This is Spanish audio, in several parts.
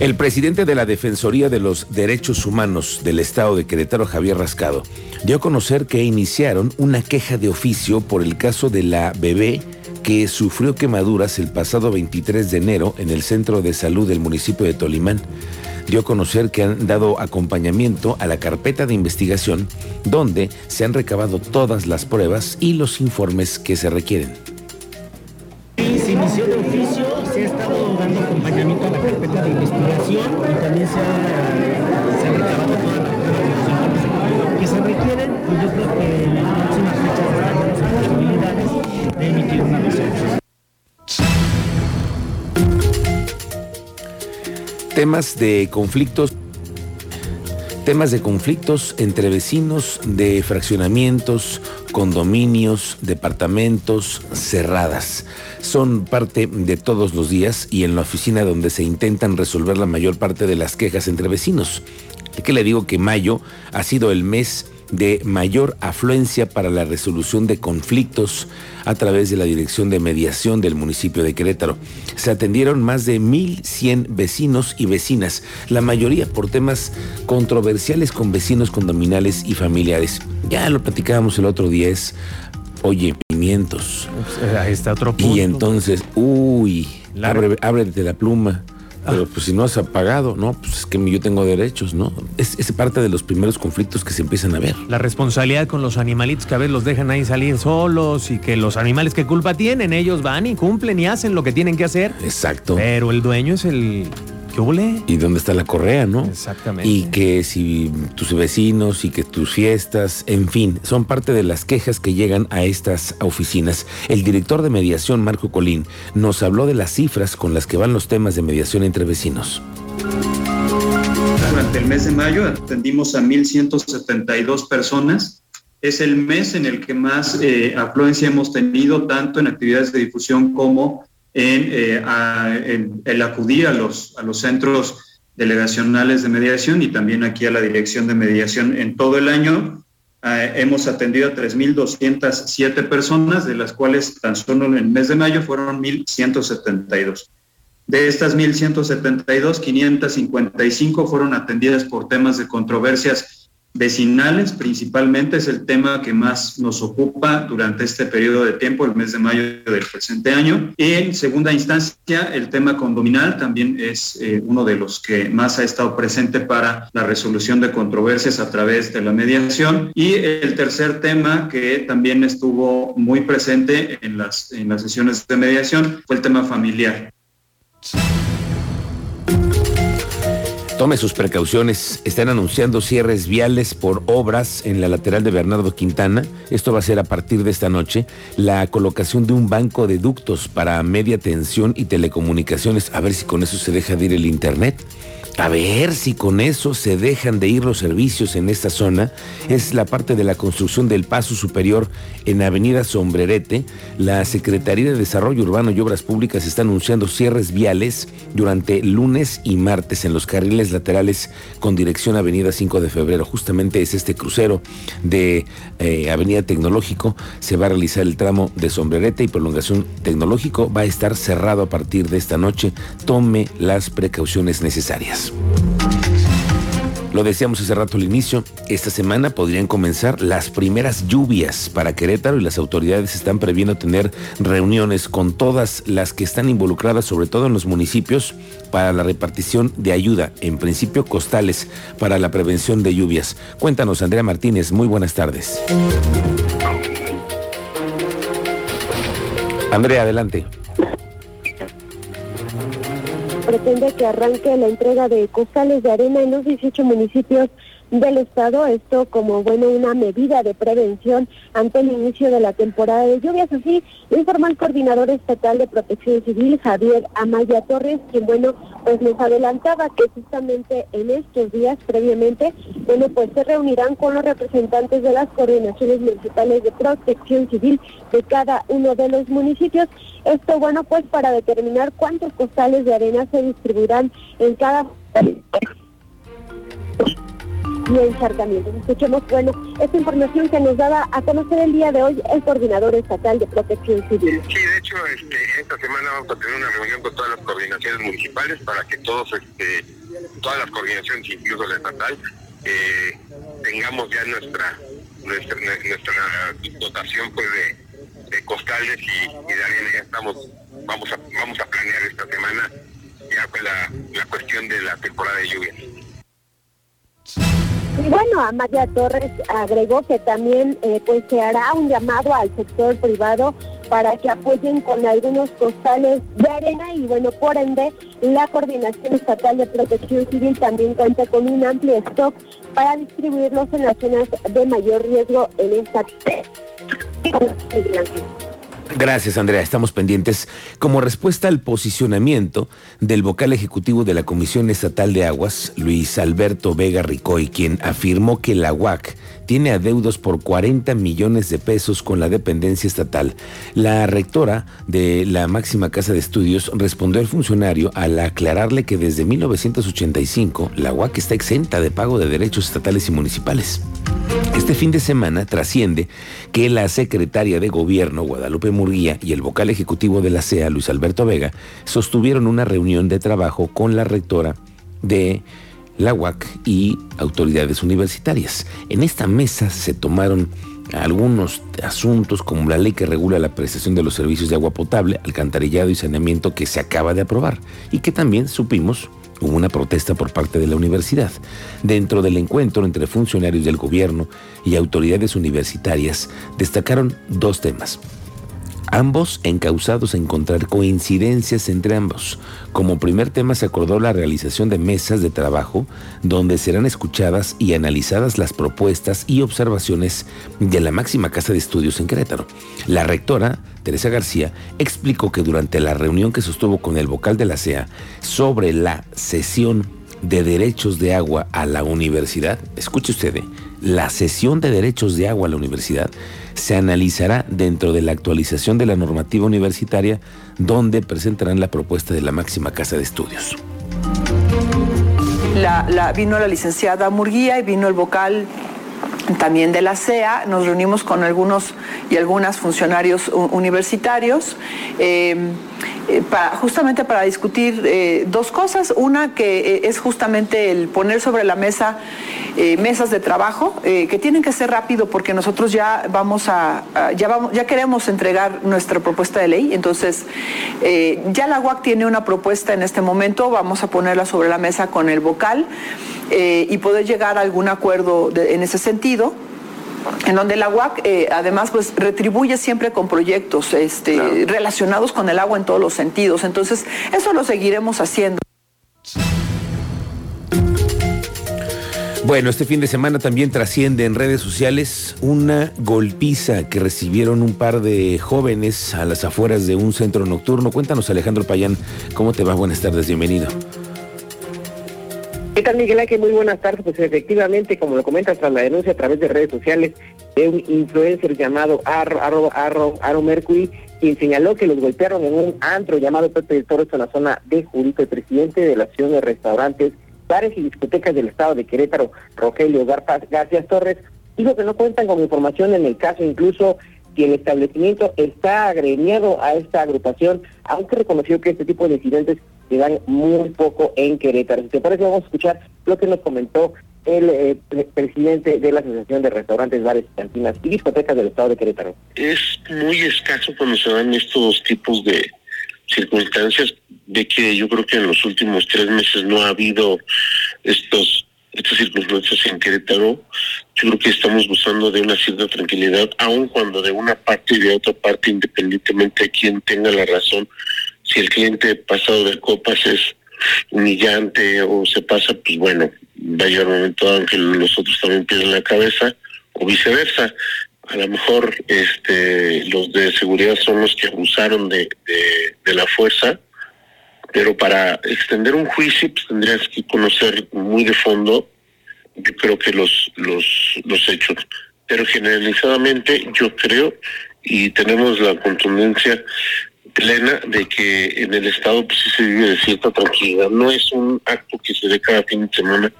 El presidente de la Defensoría de los Derechos Humanos del Estado de Querétaro, Javier Rascado, dio a conocer que iniciaron una queja de oficio por el caso de la bebé que sufrió quemaduras el pasado 23 de enero en el centro de salud del municipio de Tolimán. Dio a conocer que han dado acompañamiento a la carpeta de investigación donde se han recabado todas las pruebas y los informes que se requieren. Se ha, se ha recabado todas las pruebas que se requieren y yo creo que en las próximas fechas posibilidades de emitir una resolución. Temas de conflictos temas de conflictos entre vecinos de fraccionamientos, condominios, departamentos, cerradas. Son parte de todos los días y en la oficina donde se intentan resolver la mayor parte de las quejas entre vecinos. ¿Qué le digo que mayo ha sido el mes de mayor afluencia para la resolución de conflictos a través de la Dirección de Mediación del municipio de Querétaro. Se atendieron más de 1.100 vecinos y vecinas, la mayoría por temas controversiales con vecinos condominales y familiares. Ya lo platicábamos el otro día, es, oye, pimientos. Ahí está otro punto. Y entonces, uy, abre, ábrete la pluma. Pero pues si no has pagado, no, pues es que yo tengo derechos, ¿no? Es, es, parte de los primeros conflictos que se empiezan a ver. La responsabilidad con los animalitos que a veces los dejan ahí salir solos y que los animales que culpa tienen, ellos van y cumplen y hacen lo que tienen que hacer. Exacto. Pero el dueño es el ¿Qué huele? Y dónde está la correa, ¿no? Exactamente. Y que si tus vecinos y que tus fiestas, en fin, son parte de las quejas que llegan a estas oficinas. El director de mediación, Marco Colín, nos habló de las cifras con las que van los temas de mediación entre vecinos. Durante el mes de mayo atendimos a 1.172 personas. Es el mes en el que más eh, afluencia hemos tenido, tanto en actividades de difusión como en, eh, a, en, el acudir a los, a los centros delegacionales de mediación y también aquí a la dirección de mediación en todo el año. Eh, hemos atendido a 3.207 personas, de las cuales tan solo en el mes de mayo fueron 1.172. De estas 1.172, 555 fueron atendidas por temas de controversias vecinales principalmente es el tema que más nos ocupa durante este periodo de tiempo, el mes de mayo del presente año. En segunda instancia, el tema condominal también es eh, uno de los que más ha estado presente para la resolución de controversias a través de la mediación. Y el tercer tema que también estuvo muy presente en las, en las sesiones de mediación fue el tema familiar. Tome sus precauciones. Están anunciando cierres viales por obras en la lateral de Bernardo Quintana. Esto va a ser a partir de esta noche. La colocación de un banco de ductos para media tensión y telecomunicaciones. A ver si con eso se deja de ir el internet. A ver si con eso se dejan de ir los servicios en esta zona. Es la parte de la construcción del paso superior en Avenida Sombrerete. La Secretaría de Desarrollo Urbano y Obras Públicas está anunciando cierres viales durante lunes y martes en los carriles laterales con dirección a Avenida 5 de Febrero. Justamente es este crucero de eh, Avenida Tecnológico. Se va a realizar el tramo de Sombrerete y prolongación tecnológico. Va a estar cerrado a partir de esta noche. Tome las precauciones necesarias. Lo decíamos hace rato al inicio, esta semana podrían comenzar las primeras lluvias para Querétaro y las autoridades están previendo tener reuniones con todas las que están involucradas, sobre todo en los municipios, para la repartición de ayuda, en principio costales, para la prevención de lluvias. Cuéntanos, Andrea Martínez, muy buenas tardes. Andrea, adelante pretende que arranque la entrega de costales de arena en los 18 municipios del Estado, esto como bueno una medida de prevención ante el inicio de la temporada de lluvias. Así lo informó el coordinador estatal de protección civil, Javier Amaya Torres, quien bueno, pues nos adelantaba que justamente en estos días previamente, bueno, pues se reunirán con los representantes de las coordinaciones municipales de protección civil de cada uno de los municipios. Esto bueno pues para determinar cuántos costales de arena se distribuirán en cada y encharcamientos. Escuchemos, bueno, esta información que nos daba a conocer el día de hoy el coordinador estatal de protección civil. Sí, de hecho, este, esta semana vamos a tener una reunión con todas las coordinaciones municipales para que todos, este, todas las coordinaciones, incluso la estatal, eh, tengamos ya nuestra nuestra, nuestra dotación pues de, de costales y, y, de arena ya estamos vamos a vamos a planear esta semana ya con la, la cuestión de la temporada de lluvia. Y bueno, Amaya Torres agregó que también eh, pues se hará un llamado al sector privado para que apoyen con algunos costales de arena y bueno, por ende, la Coordinación Estatal de Protección Civil también cuenta con un amplio stock para distribuirlos en las zonas de mayor riesgo en esta Gracias, Andrea. Estamos pendientes. Como respuesta al posicionamiento del vocal ejecutivo de la Comisión Estatal de Aguas, Luis Alberto Vega Ricoy, quien afirmó que la UAC tiene adeudos por 40 millones de pesos con la dependencia estatal. La rectora de la máxima casa de estudios respondió al funcionario al aclararle que desde 1985 la UAC está exenta de pago de derechos estatales y municipales. Este fin de semana trasciende que la secretaria de Gobierno, Guadalupe Murguía, y el vocal ejecutivo de la CEA, Luis Alberto Vega, sostuvieron una reunión de trabajo con la rectora de la UAC y autoridades universitarias. En esta mesa se tomaron algunos asuntos como la ley que regula la prestación de los servicios de agua potable, alcantarillado y saneamiento que se acaba de aprobar y que también supimos hubo una protesta por parte de la universidad. Dentro del encuentro entre funcionarios del gobierno y autoridades universitarias destacaron dos temas ambos encausados a encontrar coincidencias entre ambos. Como primer tema se acordó la realización de mesas de trabajo donde serán escuchadas y analizadas las propuestas y observaciones de la máxima casa de estudios en Querétaro. La rectora, Teresa García, explicó que durante la reunión que sostuvo con el vocal de la CEA sobre la sesión de derechos de agua a la universidad, escuche usted, ¿eh? la sesión de derechos de agua a la universidad se analizará dentro de la actualización de la normativa universitaria donde presentarán la propuesta de la máxima casa de estudios. La, vino la licenciada Murguía y vino el vocal también de la CEA, nos reunimos con algunos y algunas funcionarios universitarios. Eh, eh, justamente para discutir eh, dos cosas. Una que eh, es justamente el poner sobre la mesa mesas de trabajo que tienen que ser rápido porque nosotros ya vamos a, ya vamos ya queremos entregar nuestra propuesta de ley. Entonces ya la UAC tiene una propuesta en este momento. Vamos a ponerla sobre la mesa con el vocal y poder llegar a algún acuerdo en ese sentido en donde la UAC eh, además pues retribuye siempre con proyectos este, relacionados con el agua en todos los sentidos. Entonces, eso lo seguiremos haciendo. Bueno, este fin de semana también trasciende en redes sociales una golpiza que recibieron un par de jóvenes a las afueras de un centro nocturno. Cuéntanos, Alejandro Payán, ¿cómo te va? Buenas tardes, bienvenido. ¿Qué tal, Miguel Ángel? Muy buenas tardes. Pues efectivamente, como lo comentas tras la denuncia a través de redes sociales de un influencer llamado Arro, Arro, Mercury, quien señaló que los golpearon en un antro llamado Pepe de Torres en la zona de Jurico, el presidente de la Asociación de Restaurantes, Bares y Discotecas del Estado de Querétaro, Rogelio García Torres, dijo que no cuentan con información en el caso, incluso que el establecimiento está agremiado a esta agrupación, aunque reconoció que este tipo de incidentes se dan muy poco en Querétaro. Si te parece, vamos a escuchar lo que nos comentó el eh, presidente de la Asociación de Restaurantes, Bares, Cantinas y Discotecas del Estado de Querétaro. Es muy escaso cuando se dan estos tipos de circunstancias, de que yo creo que en los últimos tres meses no ha habido estos estas circunstancias en Querétaro, yo creo que estamos gozando de una cierta tranquilidad, aun cuando de una parte y de otra parte, independientemente de quién tenga la razón, si el cliente pasado de copas es humillante o se pasa, pues bueno, va a llegar un momento en que los otros también pierden la cabeza o viceversa. A lo mejor este, los de seguridad son los que abusaron de, de, la fuerza, pero para extender un juicio pues, tendrías que conocer muy de fondo, yo creo que los, los, los hechos. Pero generalizadamente yo creo y tenemos la contundencia plena de que en el Estado pues sí se vive de cierta tranquilidad. No es un acto que se dé cada fin de semana.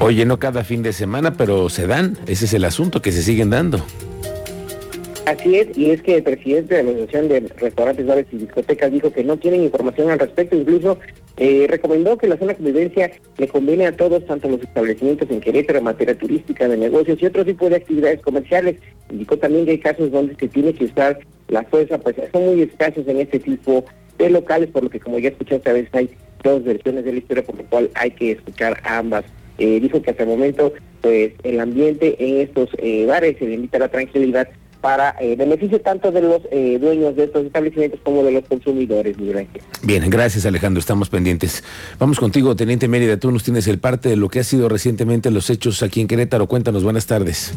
Oye, no cada fin de semana, pero se dan. Ese es el asunto, que se siguen dando. Así es, y es que el presidente de la Asociación de Restaurantes, Bares y Discotecas dijo que no tienen información al respecto, incluso eh, recomendó que la zona de convivencia le conviene a todos, tanto los establecimientos en Querétaro, materia turística, de negocios y otro tipo de actividades comerciales. Indicó también que hay casos donde se tiene que usar la fuerza, pues son muy escasos en este tipo de locales, por lo que como ya escuchaste a veces hay dos versiones de la historia, por lo cual hay que escuchar ambas. Eh, dijo que hasta el momento, pues el ambiente en estos eh, bares se limita a la tranquilidad para eh, beneficio tanto de los eh, dueños de estos establecimientos como de los consumidores, Miguel Bien, gracias Alejandro, estamos pendientes. Vamos contigo, Teniente Mérida, tú nos tienes el parte de lo que ha sido recientemente los hechos aquí en Querétaro. Cuéntanos, buenas tardes.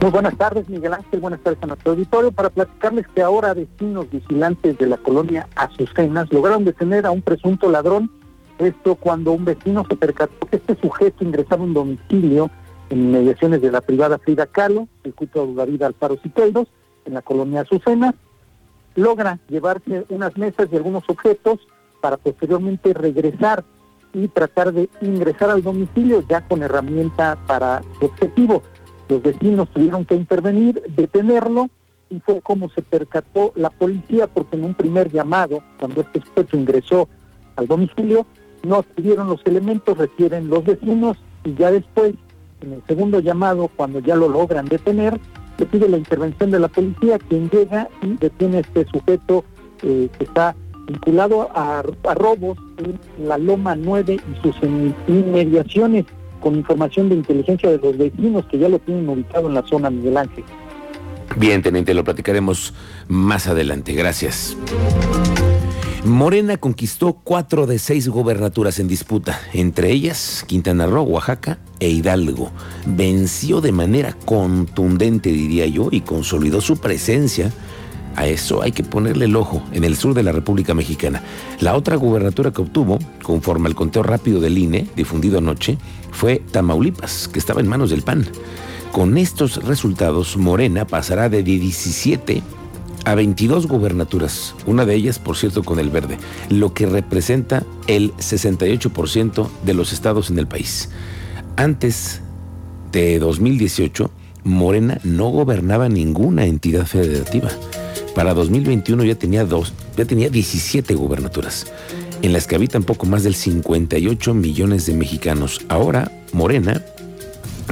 Muy buenas tardes, Miguel Ángel. Buenas tardes a nuestro auditorio. Para platicarles que ahora vecinos vigilantes de la colonia Azucenas lograron detener a un presunto ladrón. Esto cuando un vecino se percató que este sujeto ingresaba a un domicilio en mediaciones de la privada Frida Kahlo, circuito David Alfaro Siqueiros, en la colonia Azucena, logra llevarse unas mesas y algunos objetos para posteriormente regresar y tratar de ingresar al domicilio ya con herramienta para su objetivo. Los vecinos tuvieron que intervenir, detenerlo y fue como se percató la policía porque en un primer llamado, cuando este sujeto ingresó al domicilio, no tuvieron los elementos, refieren los vecinos y ya después en el segundo llamado, cuando ya lo logran detener, se pide la intervención de la policía, quien llega y detiene a este sujeto eh, que está vinculado a, robos en la Loma 9 y sus inmediaciones, con información de inteligencia de los vecinos que ya lo tienen ubicado en la zona Miguel Ángel. Bien, teniente, lo platicaremos más adelante. Gracias. Morena conquistó cuatro de seis gobernaturas en disputa, entre ellas Quintana Roo, Oaxaca e Hidalgo. Venció de manera contundente, diría yo, y consolidó su presencia. A eso hay que ponerle el ojo en el sur de la República Mexicana. La otra gubernatura que obtuvo, conforme al conteo rápido del INE, difundido anoche, fue Tamaulipas, que estaba en manos del PAN. Con estos resultados, Morena pasará de 17 a 22 gubernaturas, una de ellas, por cierto, con el verde, lo que representa el 68% de los estados en el país. Antes de 2018, Morena no gobernaba ninguna entidad federativa. Para 2021 ya tenía dos, ya tenía 17 gubernaturas, en las que habitan poco más del 58 millones de mexicanos. Ahora, Morena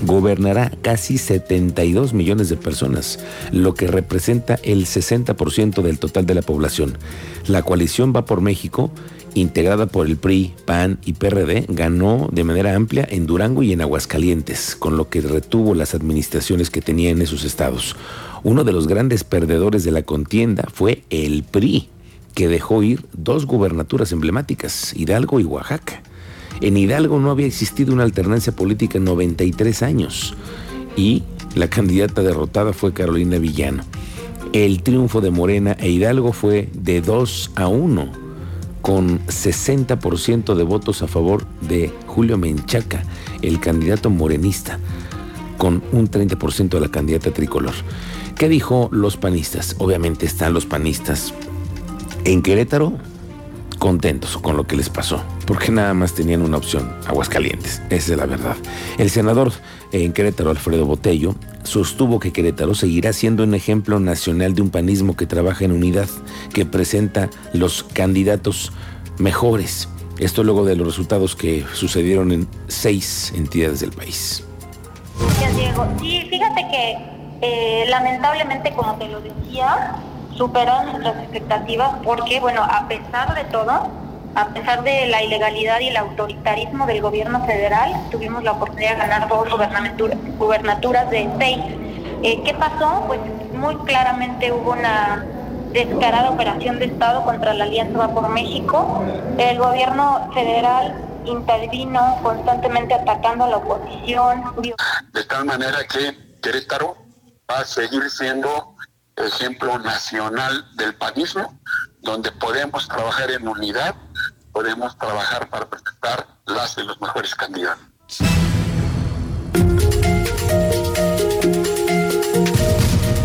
gobernará casi 72 millones de personas, lo que representa el 60% del total de la población. La coalición Va por México, integrada por el PRI, PAN y PRD, ganó de manera amplia en Durango y en Aguascalientes, con lo que retuvo las administraciones que tenía en esos estados. Uno de los grandes perdedores de la contienda fue el PRI, que dejó ir dos gubernaturas emblemáticas, Hidalgo y Oaxaca. En Hidalgo no había existido una alternancia política en 93 años y la candidata derrotada fue Carolina Villano. El triunfo de Morena e Hidalgo fue de 2 a 1, con 60% de votos a favor de Julio Menchaca, el candidato morenista, con un 30% de la candidata tricolor. ¿Qué dijo los panistas? Obviamente están los panistas en Querétaro contentos con lo que les pasó, porque nada más tenían una opción, Aguascalientes, esa es la verdad. El senador en Querétaro, Alfredo Botello, sostuvo que Querétaro seguirá siendo un ejemplo nacional de un panismo que trabaja en unidad, que presenta los candidatos mejores. Esto luego de los resultados que sucedieron en seis entidades del país. Gracias, Diego. Sí, fíjate que eh, lamentablemente, como te lo decía, superó nuestras expectativas porque, bueno, a pesar de todo, a pesar de la ilegalidad y el autoritarismo del gobierno federal, tuvimos la oportunidad de ganar dos gubernaturas de seis. Eh, ¿Qué pasó? Pues muy claramente hubo una descarada operación de Estado contra la Alianza Va por México. El gobierno federal intervino constantemente atacando a la oposición. De tal manera que Querétaro va a seguir siendo ejemplo nacional del panismo, donde podemos trabajar en unidad, podemos trabajar para presentar las de los mejores candidatos.